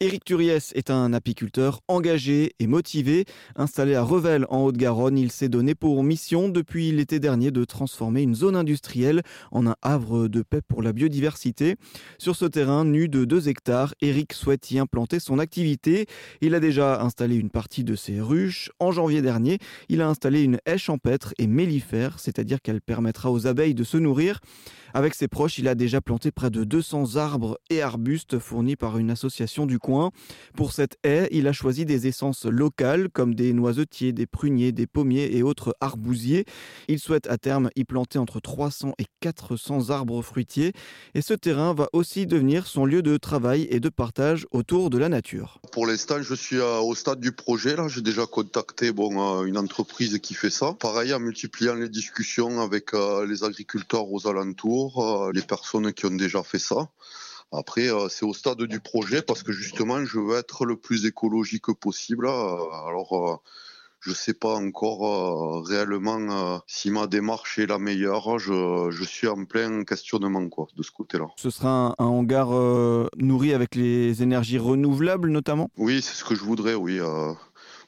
Éric Turiès est un apiculteur engagé et motivé. Installé à Revel en Haute-Garonne, il s'est donné pour mission depuis l'été dernier de transformer une zone industrielle en un havre de paix pour la biodiversité. Sur ce terrain nu de 2 hectares, Éric souhaite y implanter son activité. Il a déjà installé une partie de ses ruches. En janvier dernier, il a installé une haie champêtre et mellifère, c'est-à-dire qu'elle permettra aux abeilles de se nourrir. Avec ses proches, il a déjà planté près de 200 arbres et arbustes fournis par une association du pour cette haie, il a choisi des essences locales comme des noisetiers, des pruniers, des pommiers et autres arbousiers. Il souhaite à terme y planter entre 300 et 400 arbres fruitiers et ce terrain va aussi devenir son lieu de travail et de partage autour de la nature. Pour l'instant, je suis euh, au stade du projet. Là, j'ai déjà contacté euh, une entreprise qui fait ça. Pareil, en multipliant les discussions avec euh, les agriculteurs aux alentours, les personnes qui ont déjà fait ça. Après, euh, c'est au stade du projet parce que justement, je veux être le plus écologique possible. Alors, euh, je ne sais pas encore euh, réellement si ma démarche est la meilleure. Je, suis en plein questionnement quoi, de ce côté-là. Ce sera un, hangar nourri avec les énergies renouvelables notamment? Oui, c'est ce que je voudrais, oui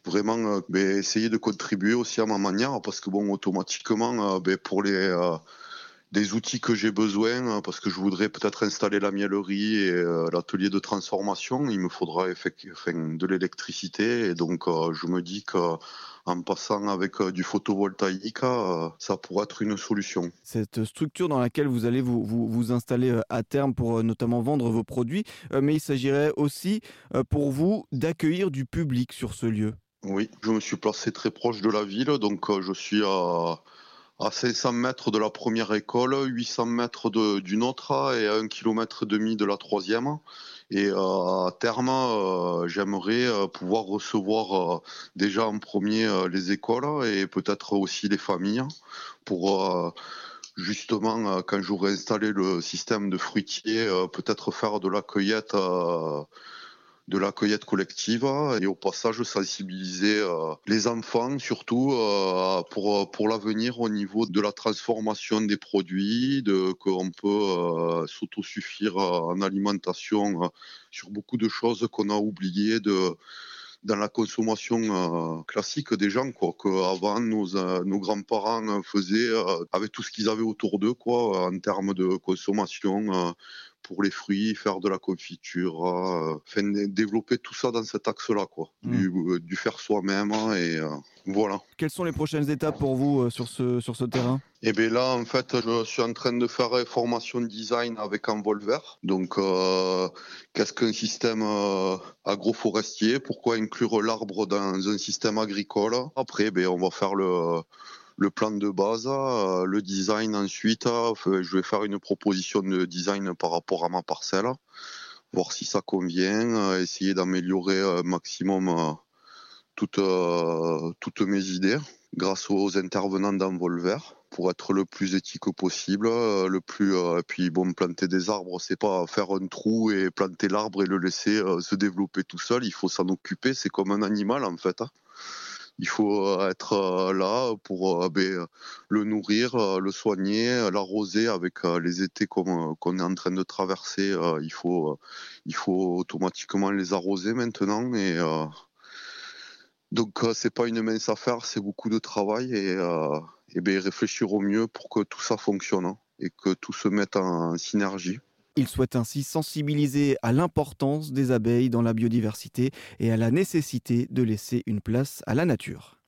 vraiment ben, essayer de contribuer aussi à ma manière parce que bon automatiquement ben, pour les des outils que j'ai besoin hein, parce que je voudrais peut-être installer la miellerie et euh, l'atelier de transformation. Il me faudra de l'électricité et donc euh, je me dis que en passant avec euh, du photovoltaïque, ça pourrait être une solution. Cette structure dans laquelle vous allez vous, vous, vous installer à terme pour notamment vendre vos produits, mais il s'agirait aussi pour vous d'accueillir du public sur ce lieu. Oui, je me suis placé très proche de la ville, donc je suis à à 500 mètres de la première école, 800 mètres d'une autre et à 1 km de la troisième. Et euh, à terme, euh, j'aimerais euh, pouvoir recevoir déjà en premier les écoles et peut-être aussi les familles pour justement, quand j'aurai installé le système de fruitier, peut-être faire de la cueillette de la cueillette collective et au passage sensibiliser euh, les enfants surtout euh, pour, pour l'avenir au niveau de la transformation des produits, de qu'on peut euh, s'autosuffire en alimentation sur beaucoup de choses qu'on a oubliées de dans la consommation classique des gens quoi que avant nos, nos grands-parents faisaient avec tout ce qu'ils avaient autour d'eux quoi en termes de consommation pour les fruits, faire de la confiture, euh, développer tout ça dans cet axe-là, quoi, mmh. euh, du, faire soi-même et euh, voilà. Quelles sont les prochaines étapes pour vous sur ce sur ce terrain? Eh bien là, en fait, je suis en train de faire une formation design avec Envolver. Donc, qu'est-ce qu'un système agroforestier? Pourquoi inclure l'arbre dans un système agricole? Après, ben, on va faire le le plan de base, euh, le design ensuite. Euh, je vais faire une proposition de design par rapport à ma parcelle, voir si ça convient, euh, essayer d'améliorer un maximum toutes, toutes mes idées grâce aux intervenants d'Envolver pour être le plus éthique possible, le plus et puis bon planter des arbres c'est pas faire un trou et planter l'arbre et le laisser se développer tout seul, il faut s'en occuper, c'est comme un animal en fait. Il faut euh, être euh, là pour euh, ben, le nourrir, le soigner, l'arroser avec les étés qu'on est en train de traverser. il faut, automatiquement les arroser maintenant et donc c'est pas une mince affaire, c'est beaucoup de travail et, et ben, réfléchir au mieux pour que tout ça fonctionne hein, et que tout se mette en synergie. Il souhaite ainsi sensibiliser à l'importance des abeilles dans la biodiversité et à la nécessité de laisser une place à la nature.